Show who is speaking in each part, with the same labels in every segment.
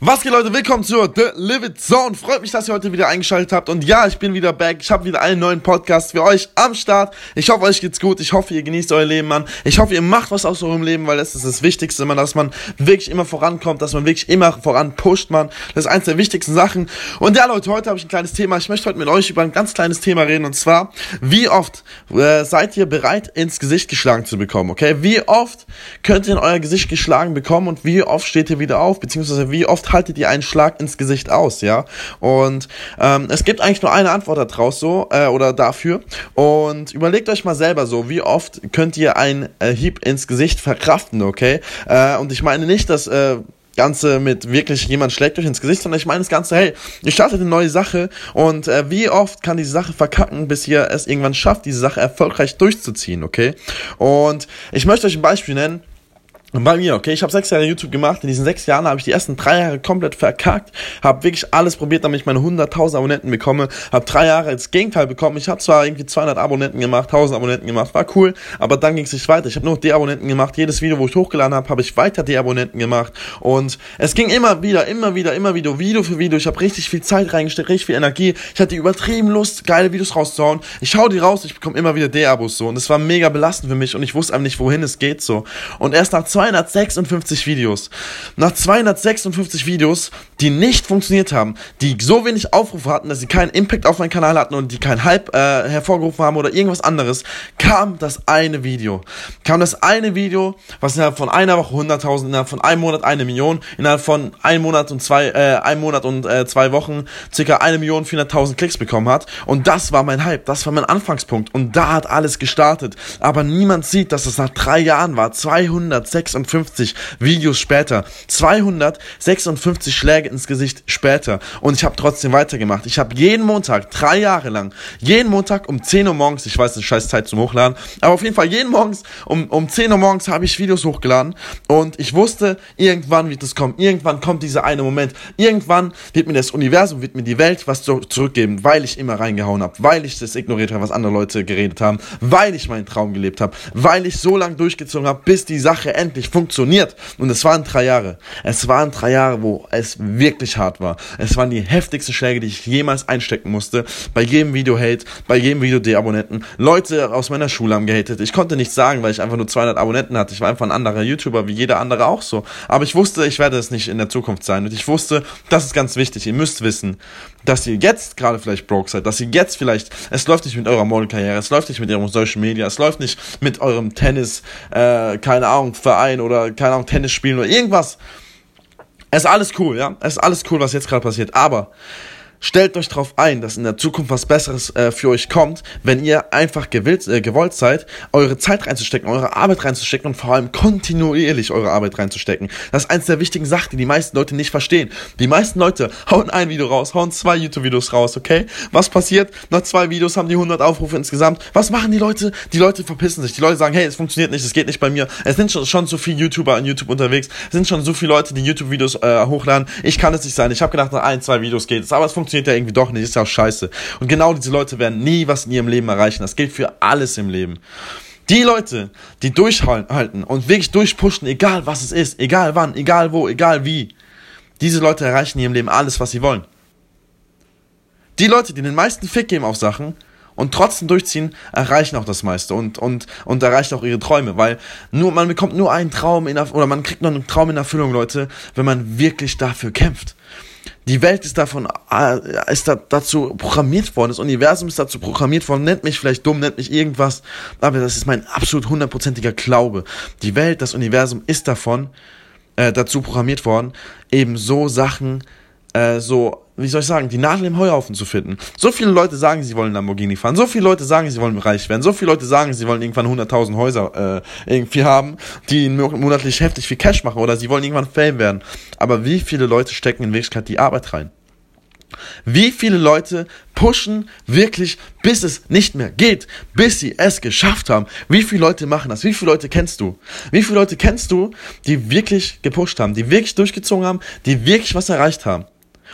Speaker 1: Was geht Leute, willkommen zur The Live It Zone. Freut mich, dass ihr heute wieder eingeschaltet habt. Und ja, ich bin wieder back. Ich habe wieder einen neuen Podcast für euch am Start. Ich hoffe, euch geht's gut. Ich hoffe, ihr genießt euer Leben, Mann. Ich hoffe, ihr macht was aus eurem Leben, weil das ist das Wichtigste, man, dass man wirklich immer vorankommt, dass man wirklich immer voran pusht, man. Das ist eins der wichtigsten Sachen. Und ja, Leute, heute habe ich ein kleines Thema. Ich möchte heute mit euch über ein ganz kleines Thema reden. Und zwar, wie oft äh, seid ihr bereit, ins Gesicht geschlagen zu bekommen, okay? Wie oft könnt ihr in euer Gesicht geschlagen bekommen und wie oft steht ihr wieder auf, beziehungsweise wie oft haltet ihr einen Schlag ins Gesicht aus, ja. Und ähm, es gibt eigentlich nur eine Antwort daraus so äh, oder dafür. Und überlegt euch mal selber so, wie oft könnt ihr einen äh, Hieb ins Gesicht verkraften, okay? Äh, und ich meine nicht, dass äh, Ganze mit wirklich jemand schlägt euch ins Gesicht, sondern ich meine das Ganze, hey, ihr startet eine neue Sache und äh, wie oft kann diese Sache verkacken, bis ihr es irgendwann schafft, diese Sache erfolgreich durchzuziehen, okay? Und ich möchte euch ein Beispiel nennen. Bei mir, okay, ich habe sechs Jahre YouTube gemacht. In diesen sechs Jahren habe ich die ersten drei Jahre komplett verkackt. Habe wirklich alles probiert, damit ich meine 100.000 Abonnenten bekomme. Habe drei Jahre das Gegenteil bekommen. Ich habe zwar irgendwie 200 Abonnenten gemacht, 1000 Abonnenten gemacht, war cool, aber dann ging es nicht weiter. Ich habe nur De-Abonnenten gemacht. Jedes Video, wo ich hochgeladen habe, habe ich weiter De-Abonnenten gemacht. Und es ging immer wieder, immer wieder, immer wieder, Video für Video. Ich habe richtig viel Zeit reingesteckt, richtig viel Energie. Ich hatte übertrieben Lust, geile Videos rauszuhauen. Ich hau die raus, ich bekomme immer wieder De-Abos so. Und es war mega belastend für mich und ich wusste einfach nicht, wohin es geht so. Und erst nach 256 Videos. Nach 256 Videos, die nicht funktioniert haben, die so wenig Aufrufe hatten, dass sie keinen Impact auf meinen Kanal hatten und die keinen Hype äh, hervorgerufen haben oder irgendwas anderes, kam das eine Video. Kam das eine Video, was innerhalb von einer Woche 100.000, innerhalb von einem Monat eine Million, innerhalb von einem Monat und zwei, äh, einem Monat und äh, zwei Wochen circa eine Million 400.000 Klicks bekommen hat. Und das war mein Hype, das war mein Anfangspunkt. Und da hat alles gestartet. Aber niemand sieht, dass es nach drei Jahren war. 256 Videos später. 256 Schläge ins Gesicht später. Und ich habe trotzdem weitergemacht. Ich habe jeden Montag, drei Jahre lang, jeden Montag um 10 Uhr morgens, ich weiß, eine scheiß Zeit zum Hochladen, aber auf jeden Fall jeden morgens um, um 10 Uhr morgens habe ich Videos hochgeladen. Und ich wusste, irgendwann wird es kommen. Irgendwann kommt dieser eine Moment. Irgendwann wird mir das Universum, wird mir die Welt was zurückgeben, weil ich immer reingehauen habe, weil ich das ignoriert habe, was andere Leute geredet haben, weil ich meinen Traum gelebt habe, weil ich so lange durchgezogen habe, bis die Sache endlich funktioniert. Und es waren drei Jahre. Es waren drei Jahre, wo es wirklich hart war. Es waren die heftigsten Schläge, die ich jemals einstecken musste. Bei jedem Video Hate, bei jedem Video Deabonnenten. Leute aus meiner Schule haben gehatet. Ich konnte nichts sagen, weil ich einfach nur 200 Abonnenten hatte. Ich war einfach ein anderer YouTuber, wie jeder andere auch so. Aber ich wusste, ich werde es nicht in der Zukunft sein. Und ich wusste, das ist ganz wichtig. Ihr müsst wissen, dass ihr jetzt gerade vielleicht broke seid, dass ihr jetzt vielleicht, es läuft nicht mit eurer Modelkarriere, es läuft nicht mit eurem Social Media, es läuft nicht mit eurem Tennis, äh, keine Ahnung, Verein oder keine Ahnung, Tennis spielen oder irgendwas. Es ist alles cool, ja. Es ist alles cool, was jetzt gerade passiert. Aber stellt euch darauf ein, dass in der Zukunft was Besseres äh, für euch kommt, wenn ihr einfach gewillt, äh, gewollt seid, eure Zeit reinzustecken, eure Arbeit reinzustecken und vor allem kontinuierlich eure Arbeit reinzustecken. Das ist eins der wichtigen Sachen, die die meisten Leute nicht verstehen. Die meisten Leute hauen ein Video raus, hauen zwei YouTube-Videos raus, okay? Was passiert? Nach zwei Videos haben die 100 Aufrufe insgesamt. Was machen die Leute? Die Leute verpissen sich. Die Leute sagen, hey, es funktioniert nicht, es geht nicht bei mir. Es sind schon, schon so viele YouTuber an YouTube unterwegs. Es sind schon so viele Leute, die YouTube-Videos äh, hochladen. Ich kann es nicht sein. Ich habe gedacht, nach ein, zwei Videos geht es. Aber es funktioniert ja irgendwie doch nicht. Ist ja auch scheiße. Und genau diese Leute werden nie was in ihrem Leben erreichen. Das gilt für alles im Leben. Die Leute, die durchhalten und wirklich durchpushen, egal was es ist, egal wann, egal wo, egal wie, diese Leute erreichen in ihrem Leben alles, was sie wollen. Die Leute, die den meisten Fick geben auf Sachen und trotzdem durchziehen, erreichen auch das meiste und, und, und erreichen auch ihre Träume, weil nur, man bekommt nur einen Traum in, oder man kriegt nur einen Traum in Erfüllung, Leute, wenn man wirklich dafür kämpft. Die Welt ist davon, äh, ist da, dazu programmiert worden, das Universum ist dazu programmiert worden, nennt mich vielleicht dumm, nennt mich irgendwas, aber das ist mein absolut hundertprozentiger Glaube. Die Welt, das Universum ist davon, äh, dazu programmiert worden, eben so Sachen, äh, so wie soll ich sagen, die Nadel im Heuhaufen zu finden. So viele Leute sagen, sie wollen Lamborghini fahren. So viele Leute sagen, sie wollen reich werden. So viele Leute sagen, sie wollen irgendwann 100.000 Häuser äh, irgendwie haben, die monatlich heftig viel Cash machen oder sie wollen irgendwann Fame werden. Aber wie viele Leute stecken in Wirklichkeit die Arbeit rein? Wie viele Leute pushen wirklich, bis es nicht mehr geht, bis sie es geschafft haben? Wie viele Leute machen das? Wie viele Leute kennst du? Wie viele Leute kennst du, die wirklich gepusht haben, die wirklich durchgezogen haben, die wirklich was erreicht haben?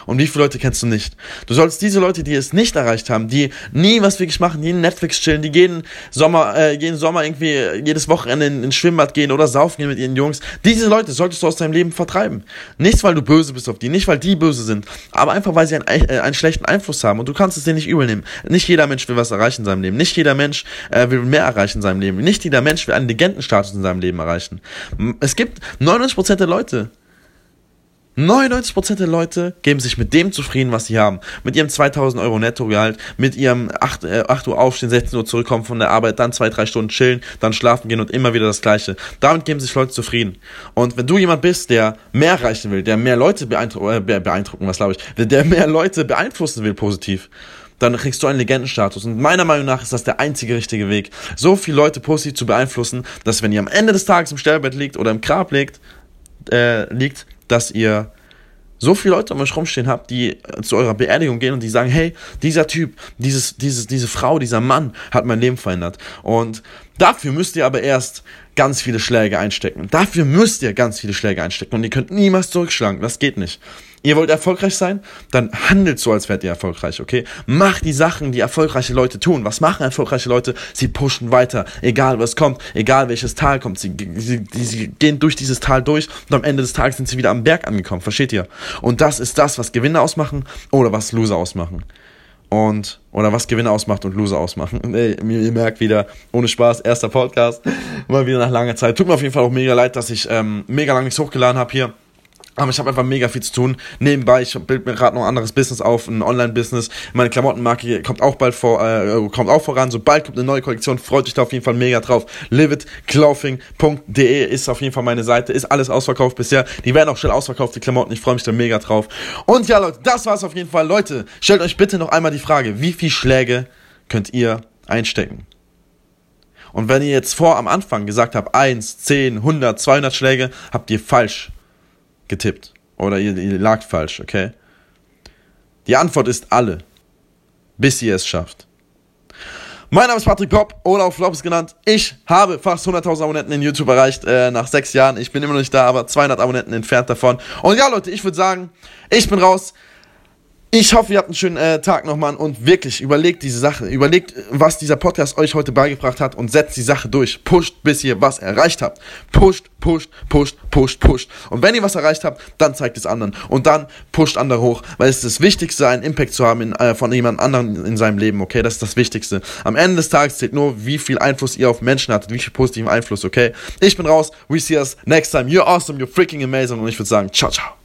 Speaker 1: Und wie viele Leute kennst du nicht? Du sollst diese Leute, die es nicht erreicht haben, die nie was wirklich machen, die in Netflix chillen, die jeden Sommer, äh, jeden Sommer irgendwie jedes Wochenende in, ins Schwimmbad gehen oder saufen gehen mit ihren Jungs. Diese Leute solltest du aus deinem Leben vertreiben. Nicht, weil du böse bist auf die, nicht, weil die böse sind, aber einfach, weil sie einen, äh, einen schlechten Einfluss haben und du kannst es denen nicht übel nehmen. Nicht jeder Mensch will was erreichen in seinem Leben. Nicht jeder Mensch äh, will mehr erreichen in seinem Leben. Nicht jeder Mensch will einen Legendenstatus in seinem Leben erreichen. Es gibt 99% der Leute, 99% der Leute geben sich mit dem zufrieden, was sie haben. Mit ihrem 2000 Euro Nettogehalt, mit ihrem 8, äh, 8 Uhr aufstehen, 16 Uhr zurückkommen von der Arbeit, dann 2, 3 Stunden chillen, dann schlafen gehen und immer wieder das Gleiche. Damit geben sich Leute zufrieden. Und wenn du jemand bist, der mehr erreichen will, der mehr Leute beeindrucken, äh, beeindrucken was glaube ich, der mehr Leute beeinflussen will positiv, dann kriegst du einen Legendenstatus. Und meiner Meinung nach ist das der einzige richtige Weg, so viele Leute positiv zu beeinflussen, dass wenn ihr am Ende des Tages im Stellbett liegt oder im Grab liegt, äh, liegt, dass ihr so viele Leute um euch rumstehen habt, die zu eurer Beerdigung gehen und die sagen, hey, dieser Typ, dieses, dieses, diese Frau, dieser Mann hat mein Leben verändert. Und dafür müsst ihr aber erst ganz viele Schläge einstecken. Dafür müsst ihr ganz viele Schläge einstecken und ihr könnt niemals zurückschlagen. Das geht nicht. Ihr wollt erfolgreich sein? Dann handelt so, als wärt ihr erfolgreich, okay? Macht die Sachen, die erfolgreiche Leute tun. Was machen erfolgreiche Leute? Sie pushen weiter, egal was kommt, egal welches Tal kommt. Sie, sie, sie gehen durch dieses Tal durch und am Ende des Tages sind sie wieder am Berg angekommen, versteht ihr? Und das ist das, was Gewinner ausmachen oder was Loser ausmachen und oder was Gewinner ausmacht und Loser ausmachen. Ey, ihr merkt wieder, ohne Spaß, erster Podcast, mal wieder nach langer Zeit. Tut mir auf jeden Fall auch mega leid, dass ich ähm, mega lang nichts hochgeladen habe hier. Aber ich habe einfach mega viel zu tun. Nebenbei, ich bild mir gerade noch ein anderes Business auf, ein Online-Business. Meine Klamottenmarke kommt auch bald vor, äh, kommt auch voran. Sobald kommt eine neue Kollektion, freut dich da auf jeden Fall mega drauf. liveitclothing.de ist auf jeden Fall meine Seite. Ist alles ausverkauft bisher. Die werden auch schnell ausverkauft, die Klamotten. Ich freue mich da mega drauf. Und ja, Leute, das war's auf jeden Fall. Leute, stellt euch bitte noch einmal die Frage, wie viel Schläge könnt ihr einstecken? Und wenn ihr jetzt vor am Anfang gesagt habt, 1, 10, 100, 200 Schläge, habt ihr falsch getippt. Oder ihr, ihr lagt falsch, okay? Die Antwort ist alle. Bis ihr es schafft. Mein Name ist Patrick Popp oder auch Flops genannt. Ich habe fast 100.000 Abonnenten in YouTube erreicht äh, nach sechs Jahren. Ich bin immer noch nicht da, aber 200 Abonnenten entfernt davon. Und ja, Leute, ich würde sagen, ich bin raus. Ich hoffe, ihr habt einen schönen äh, Tag nochmal und wirklich überlegt diese Sache. Überlegt, was dieser Podcast euch heute beigebracht hat und setzt die Sache durch. Pusht, bis ihr was erreicht habt. Pusht, pusht, pusht, pusht, pusht. Und wenn ihr was erreicht habt, dann zeigt es anderen. Und dann pusht andere hoch, weil es ist das Wichtigste, einen Impact zu haben in, äh, von jemand anderem in seinem Leben, okay? Das ist das Wichtigste. Am Ende des Tages zählt nur, wie viel Einfluss ihr auf Menschen hattet, wie viel positiven Einfluss, okay? Ich bin raus. We see us next time. You're awesome, you're freaking amazing. Und ich würde sagen, ciao, ciao.